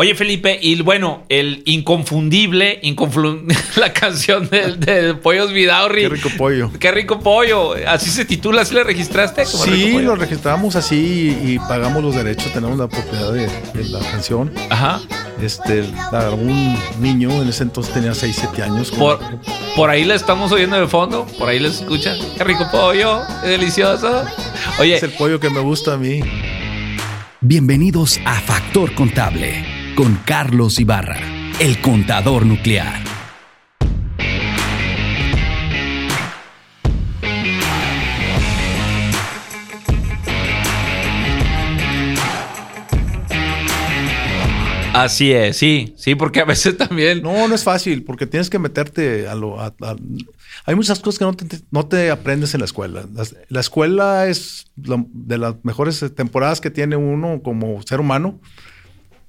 Oye, Felipe, y bueno, el inconfundible, la canción de, Pollos Vidaurri. Qué rico pollo. Qué rico pollo. Así se titula, ¿así le registraste? sí, lo registramos así y, pagamos los derechos, tenemos la propiedad de, la canción. Ajá. Este, un niño en ese entonces tenía 6, 7 años. Por, por ahí le estamos oyendo de fondo, por ahí le escucha. Qué rico pollo, qué delicioso. Oye. Es el pollo que me gusta a mí. Bienvenidos a Factor Contable con Carlos Ibarra, el contador nuclear. Así es, sí, sí, porque a veces también... No, no es fácil, porque tienes que meterte a lo... hay muchas cosas que no te, no te, aprendes en la escuela. La, escuela es de las mejores temporadas que tiene uno como ser humano,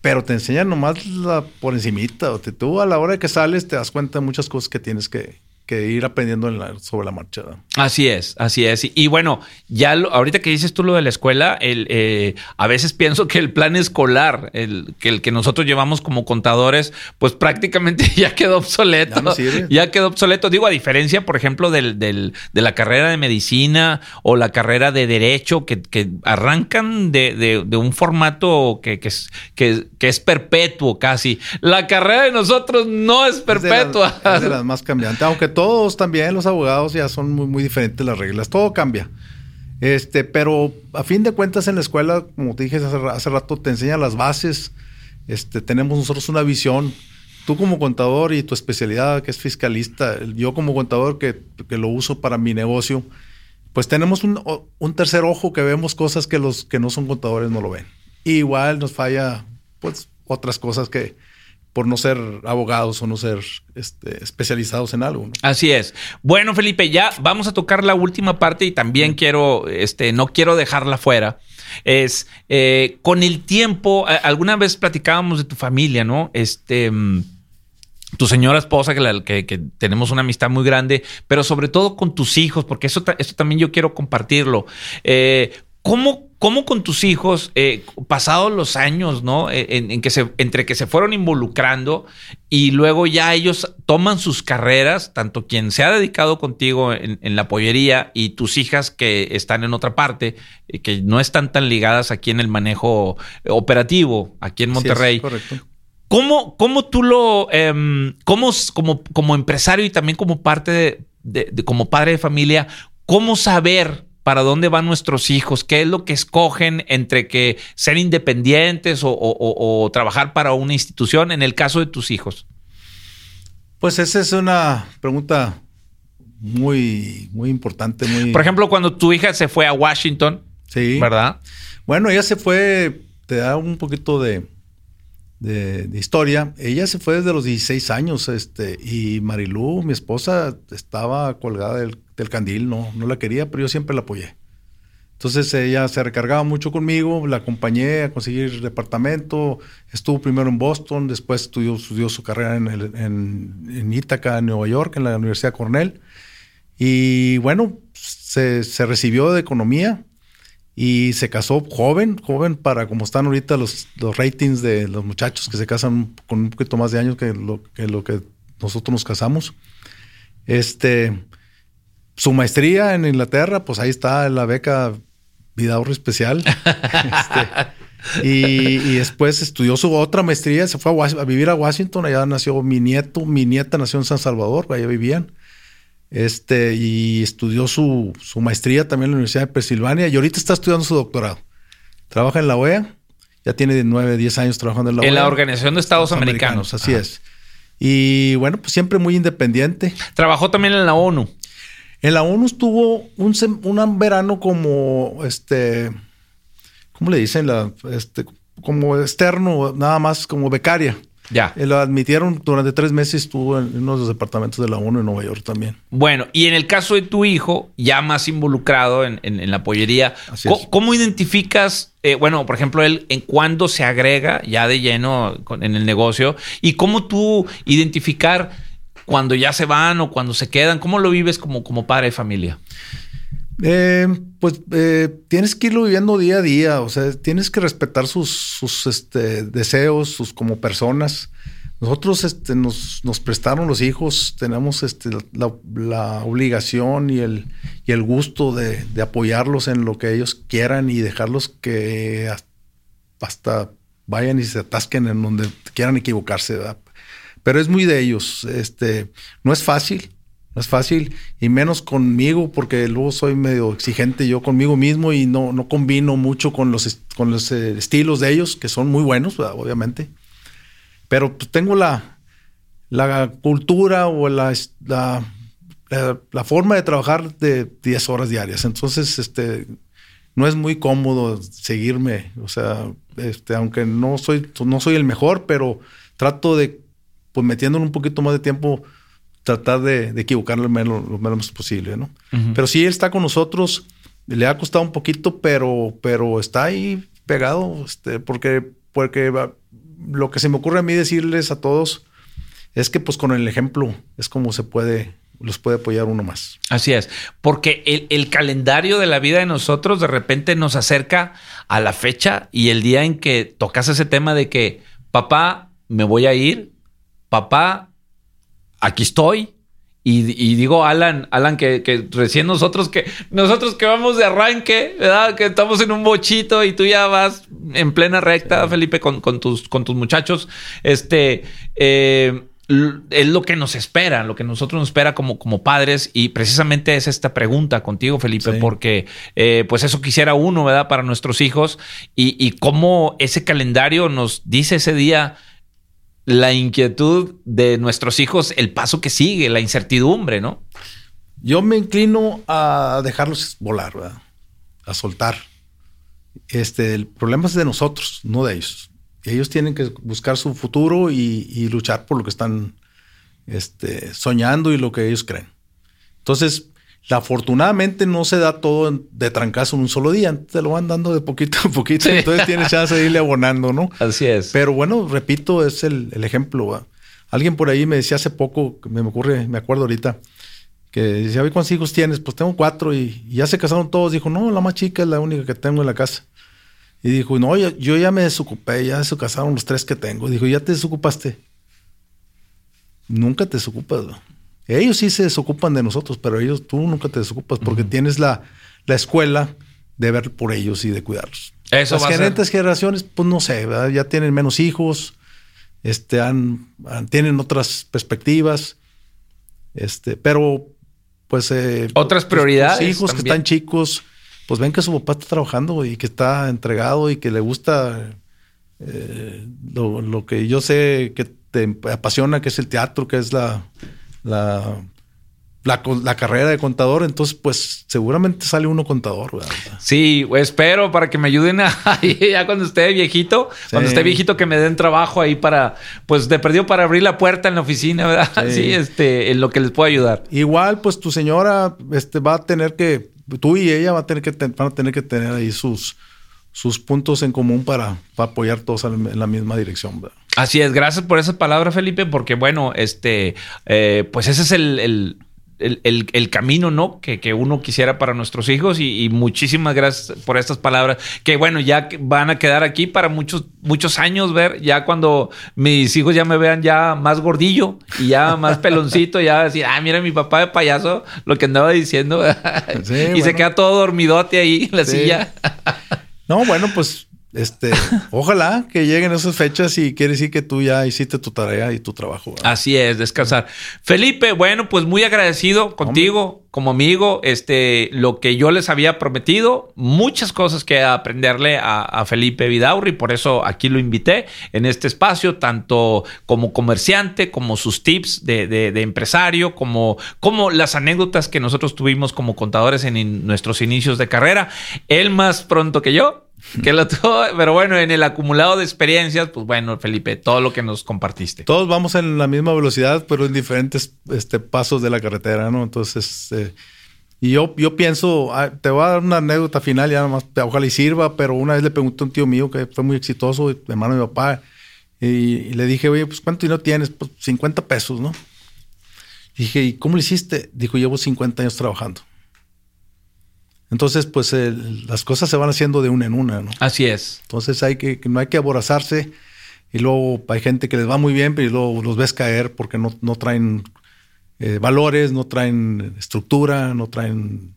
pero te enseñan nomás la, por encimita. O te, tú a la hora que sales te das cuenta de muchas cosas que tienes que, que ir aprendiendo sobre la marcha. Así es, así es. Y, bueno, ya ahorita que dices tú lo de la escuela, el, eh, a veces pienso que el plan escolar, el que, el que nosotros llevamos como contadores, pues prácticamente ya quedó obsoleto. Ya, quedó obsoleto. Digo, a diferencia, por ejemplo, del, del, de la carrera de medicina o la carrera de derecho, que, que arrancan de, de, un formato que, que, es, que, es perpetuo casi. La carrera de nosotros no es perpetua. Es de las, más cambiantes, aunque todos también, los abogados ya son muy, muy diferentes las reglas, todo cambia. Este, pero a fin de cuentas en la escuela, como te dije hace, rato, te enseña las bases. Este, tenemos nosotros una visión. Tú como contador y tu especialidad que es fiscalista, yo como contador que, lo uso para mi negocio, pues tenemos un, un, tercer ojo que vemos cosas que los que no son contadores no lo ven. igual nos falla pues otras cosas que, por no ser abogados o no ser este, especializados en algo. Así es. Bueno, Felipe, ya vamos a tocar la última parte y también quiero, este, no quiero dejarla fuera. Es eh, con el tiempo, alguna vez platicábamos de tu familia, ¿no? Este. Mm, tu señora esposa, que, que, tenemos una amistad muy grande, pero sobre todo con tus hijos, porque eso, eso también yo quiero compartirlo. Eh, ¿Cómo ¿Cómo con tus hijos, eh, pasados los años, ¿no? Eh, en, que se, entre que se fueron involucrando y luego ya ellos toman sus carreras, tanto quien se ha dedicado contigo en, la pollería y tus hijas que están en otra parte, eh, que no están tan ligadas aquí en el manejo operativo, aquí en Monterrey. correcto. ¿Cómo, ¿Cómo, tú lo, em, cómo, como, como empresario y también como parte de, como padre de familia, cómo saber para dónde van nuestros hijos, qué es lo que escogen entre que ser independientes o, trabajar para una institución en el caso de tus hijos? Pues esa es una pregunta muy, muy importante. Muy... Por ejemplo, cuando tu hija se fue a Washington, sí. ¿verdad? Bueno, ella se fue, te da un poquito de, de, historia. Ella se fue desde los 16 años, este, y Marilú, mi esposa, estaba colgada del, candil, no, no la quería, pero yo siempre la apoyé. Entonces ella se recargaba mucho conmigo, la acompañé a conseguir departamento, estuvo primero en Boston, después estudió, estudió su carrera en, el, en, en Ítaca, en Nueva York, en la Universidad Cornell. Y bueno, se, se recibió de economía y se casó joven, joven para como están ahorita los, los ratings de los muchachos que se casan con un poquito más de años que lo que, lo que nosotros nos casamos. Este, su maestría en Inglaterra, pues ahí está la beca Vidaurre Especial. Este, y, después estudió su otra maestría, se fue a, a, vivir a Washington, allá nació mi nieto, mi nieta nació en San Salvador, allá vivían. Este, y estudió su, maestría también en la Universidad de Pensilvania y ahorita está estudiando su doctorado. Trabaja en la OEA, ya tiene 9, 10 años trabajando en la OEA. En la Organización de Estados, Americanos. Así es. Y bueno, pues siempre muy independiente. Trabajó también en la ONU. En la ONU estuvo un, un verano como, este, ¿cómo le dicen? La, este, como externo, nada más como becaria. Ya. Eh, lo admitieron durante tres meses, estuvo en uno de los departamentos de la ONU en Nueva York también. Bueno, y en el caso de tu hijo, ya más involucrado en, la pollería, ¿cómo, identificas, eh, bueno, por ejemplo, él en cuándo se agrega ya de lleno en el negocio y cómo tú identificar cuando ya se van o cuando se quedan? ¿Cómo lo vives como, como padre de familia? Eh, pues eh, tienes que irlo viviendo día a día, o sea, tienes que respetar sus, sus este, deseos, sus como personas. Nosotros este, nos, nos prestaron los hijos, tenemos este, la, obligación y el, y el gusto de, de, apoyarlos en lo que ellos quieran y dejarlos que hasta vayan y se atasquen en donde quieran equivocarse. ¿verdad? Pero es muy de ellos. Este, no es fácil, no es fácil, y menos conmigo, porque luego soy medio exigente yo conmigo mismo y no, no combino mucho con los, con los eh, estilos de ellos, que son muy buenos, obviamente. Pero pues, tengo la, la cultura o la, la, la, forma de trabajar de 10 horas diarias. Entonces, este, no es muy cómodo seguirme. O sea, este, aunque no soy, no soy el mejor, pero trato de, pues metiéndole un poquito más de tiempo, tratar de, de equivocarlo lo menos, lo menos posible, ¿no? Pero sí, él está con nosotros, le ha costado un poquito, pero, pero está ahí pegado, este, porque, porque lo que se me ocurre a mí decirles a todos es que pues con el ejemplo es como se puede, los puede apoyar uno más. Así es, porque el, el, calendario de la vida de nosotros de repente nos acerca a la fecha y el día en que tocas ese tema de que papá, me voy a ir, papá, aquí estoy. Y, y, digo, Alan, Alan, que, que, recién nosotros que nosotros que vamos de arranque, ¿verdad? Que estamos en un bochito y tú ya vas en plena recta, sí. Felipe, con, con, tus, con tus muchachos. Este eh, es lo que nos espera, lo que nosotros nos espera como, como padres. Y precisamente es esta pregunta contigo, Felipe, sí. porque eh, pues eso quisiera uno, ¿verdad? Para nuestros hijos. Y, y cómo ese calendario nos dice ese día la inquietud de nuestros hijos, el paso que sigue, la incertidumbre, ¿no? Yo me inclino a dejarlos volar, ¿verdad? a soltar. Este, el problema es de nosotros, no de ellos. Ellos tienen que buscar su futuro y, luchar por lo que están este, soñando y lo que ellos creen. Entonces, afortunadamente no se da todo de trancazo en un solo día, te lo van dando de poquito a poquito, sí. entonces tienes chance de irle abonando, ¿no? Así es. Pero bueno, repito, es el, el ejemplo. ¿va? Alguien por ahí me decía hace poco, me ocurre, me acuerdo ahorita, que decía, ¿cuántos hijos tienes? Pues tengo cuatro y, y, ya se casaron todos. Dijo, no, la más chica es la única que tengo en la casa. Y dijo, no, yo, yo ya me desocupé, ya se casaron los tres que tengo. Dijo, ¿ya te desocupaste? Nunca te desocupas, ¿no? Ellos sí se desocupan de nosotros, pero ellos tú nunca te desocupas porque uh -huh. tienes la, la, escuela de ver por ellos y de cuidarlos. Eso Las siguientes generaciones, pues no sé, ¿verdad? ya tienen menos hijos, este, han, han, tienen otras perspectivas, este, pero pues eh, otras prioridades. Los hijos también. que están chicos, pues ven que su papá está trabajando y que está entregado y que le gusta eh, lo, lo que yo sé que te apasiona, que es el teatro, que es la la, la, la, carrera de contador, entonces pues seguramente sale uno contador. ¿verdad? Sí, espero para que me ayuden a, ya cuando esté viejito, sí. cuando esté viejito que me den trabajo ahí para, pues de perdido para abrir la puerta en la oficina, ¿verdad? Sí, sí este, en lo que les pueda ayudar. Igual, pues tu señora este, va a tener que, tú y ella va a tener que, van a tener que tener ahí sus, sus puntos en común para, para apoyar todos en la misma dirección. ¿verdad? Así es, gracias por esa palabra, Felipe, porque bueno, este, eh, pues ese es el, el, el, el camino, ¿no? Que, que, uno quisiera para nuestros hijos y, y, muchísimas gracias por estas palabras, que bueno, ya van a quedar aquí para muchos, muchos años, ver, ya cuando mis hijos ya me vean ya más gordillo y ya más peloncito, ya decir, ah, mira mi papá de payaso, lo que andaba diciendo, sí, y bueno. se queda todo dormidote ahí en la sí. silla. no, bueno, pues este, ojalá que lleguen esas fechas y quiere decir que tú ya hiciste tu tarea y tu trabajo. ¿verdad? Así es, descansar. Felipe, bueno, pues muy agradecido contigo Hombre. como amigo. Este, lo que yo les había prometido, muchas cosas que aprenderle a, a, Felipe Vidaurri, por eso aquí lo invité en este espacio, tanto como comerciante, como sus tips de, de, de empresario, como, como las anécdotas que nosotros tuvimos como contadores en in, nuestros inicios de carrera. Él más pronto que yo, que lo tuvo, pero bueno, en el acumulado de experiencias, pues bueno, Felipe, todo lo que nos compartiste. Todos vamos en la misma velocidad, pero en diferentes este, pasos de la carretera, ¿no? Entonces, eh, y yo, yo pienso, ah, te voy a dar una anécdota final, ya nomás, ojalá y sirva, pero una vez le pregunté a un tío mío que fue muy exitoso, hermano de mi papá, y, y le dije, oye, pues ¿cuánto dinero tienes? Pues 50 pesos, ¿no? Dije, ¿y cómo lo hiciste? Dijo, llevo 50 años trabajando. Entonces, pues el- las cosas se van haciendo de una en una, ¿no? Así es. Entonces hay que, que no hay que aborazarse y luego hay gente que les va muy bien, pero luego los ves caer porque no, no traen eh, valores, no traen estructura, no traen...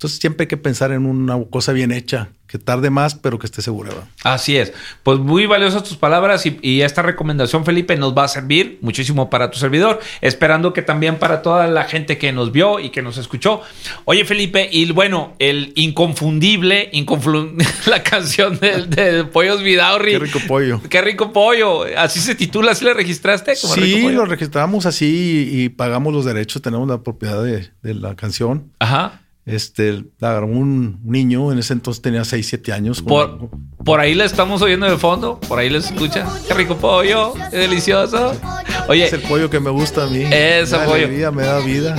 Entonces siempre hay que pensar en una cosa bien hecha, que tarde más, pero que esté segura. ¿verdad? Así es. Pues muy valiosas tus palabras y, y esta recomendación, Felipe, nos va a servir muchísimo para tu servidor, esperando que también para toda la gente que nos vio y que nos escuchó. Oye, Felipe, y bueno, el inconfundible, inconflu- la canción del de Pollos Vidaurri. Qué rico pollo. Qué rico pollo. Así se titula, ¿sí le registraste? como Rico Sí, Pollo? lo registramos así y, y pagamos los derechos, tenemos la propiedad de, de la canción. Ajá. Este, un niño, en ese entonces tenía 6, 7 años. Por, por ahí la estamos oyendo de fondo, por ahí la escucha. Qué rico pollo, qué delicioso. Oye, Es el pollo que me gusta a mí. Ese pollo. alegría, me da vida.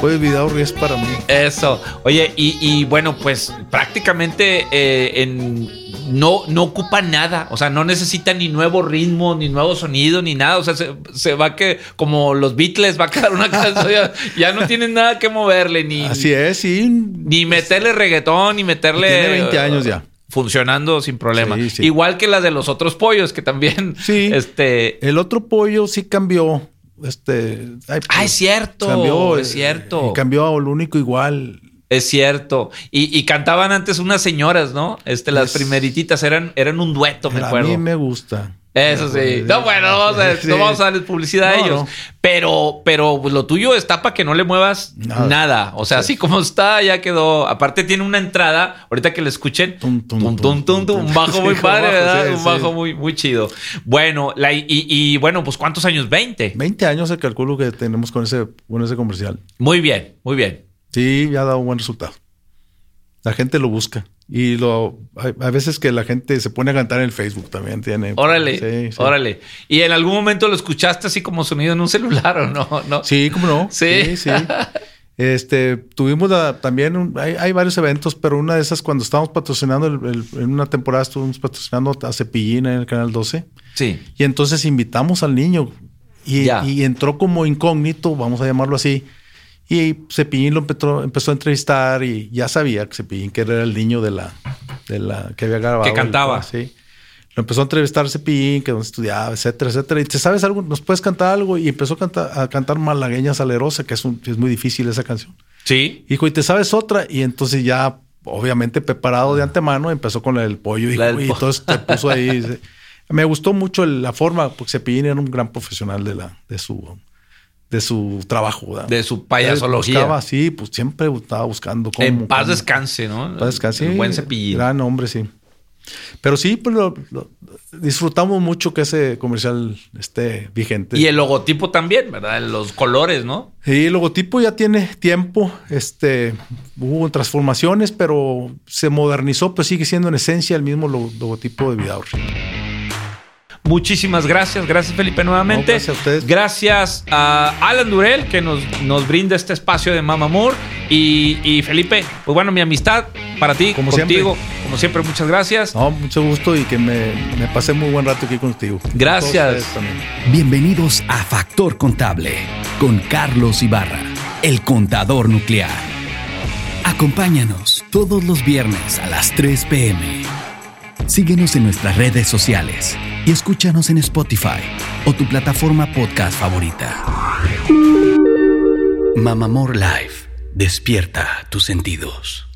Pollo Vidaurri es para mí. Eso. Oye, y, y bueno, pues prácticamente eh, en, no, no ocupa nada. O sea, no necesita ni nuevo ritmo, ni nuevo sonido, ni nada. O sea, se, se va que, como los Beatles, va a quedar una canción. Ya, ya no tienen nada que moverle, ni, Así es, sí. ni meterle reggaetón, ni meterle. Tiene 20 años ya. Funcionando sin problema. Sí, sí. Igual que la de los otros pollos, que también. Sí. Este. El otro pollo sí cambió. Este. ay, Ah, es cierto. Cambió. es eh, cierto. y cambió a lo único igual. Es cierto. Y, y cantaban antes unas señoras, ¿no? Este, las Es- primerititas eran, eran un dueto, me a acuerdo. mí me gusta. Eso sí. No, bueno, no vamos a, Sí. no vamos a darles publicidad a ellos. no. Pero, pero pues, lo tuyo está para que no le muevas nada. Nada. O sea, así como está, ya quedó. Aparte, tiene una entrada. Ahorita que le escuchen. Tum, tum, Un bajo muy padre, bajo, ¿verdad? sí, un bajo muy, muy chido. Bueno, la, y, y bueno, pues ¿cuántos años? 20. 20 años se calculo que tenemos con ese, con ese comercial. Muy bien, muy bien. Sí, ya ha dado un buen resultado. La gente lo busca. Y lo hay, hay veces que la gente se pone a cantar en el Facebook también. Tiene, Órale, Sí, sí. órale. ¿Y en algún momento lo escuchaste así como sonido en un celular o no? no? Sí, cómo no. Sí. Sí, sí. Este, tuvimos la- también, un- hay, hay varios eventos, pero una de esas cuando estábamos patrocinando, el- el- en una temporada estuvimos patrocinando a Cepillín en el Canal 12, Sí. y entonces invitamos al niño y, y entró como incógnito, vamos a llamarlo así, y Cepillín lo empezó, empezó a entrevistar y ya sabía que Cepillín que era el niño de la, de la que había grabado. Que cantaba. el- sí. Lo empezó a entrevistar Cepillín, que dónde estudiaba, etcétera, etcétera. Y te sabes algo, nos puedes cantar algo. Y empezó a cantar, a cantar Malagueña Salerosa, que es, un- es muy difícil esa canción. Sí. Dijo, y te sabes otra. Y entonces ya, obviamente preparado de antemano, empezó con del pollo. Dijo, del y po- entonces te puso ahí. Me gustó mucho el- la forma, porque Cepillín era un gran profesional de, la, de, su, de su trabajo. ¿verdad? De su payasología. Buscaba, sí, pues siempre estaba buscando cómo. en paz cómo- descanse, ¿no? en paz descanse. El buen cepillín. Gran hombre, sí. Pero sí, pues lo- lo- disfrutamos mucho que ese comercial esté vigente. Y el logotipo también, ¿verdad? Los colores, ¿no? Sí, el logotipo ya tiene tiempo, este, hubo transformaciones, pero se modernizó, pero sigue siendo en esencia el mismo lo- logotipo de Vidaurri. Muchísimas gracias. Gracias, Felipe, nuevamente. No, gracias a ustedes. Gracias a Alan Durel, que nos, nos brinda este espacio de Mama Moore. Y, y Felipe, pues bueno, mi amistad para ti, Como contigo. Como siempre, muchas gracias. No, mucho gusto y que me, me pasé muy buen rato aquí contigo. Gracias. Bienvenidos a Factor Contable con Carlos Ibarra, el contador nuclear. Acompáñanos todos los viernes a las 3 pm. Síguenos en nuestras redes sociales y escúchanos en Spotify o tu plataforma podcast favorita. Mamamor Live. Despierta tus sentidos.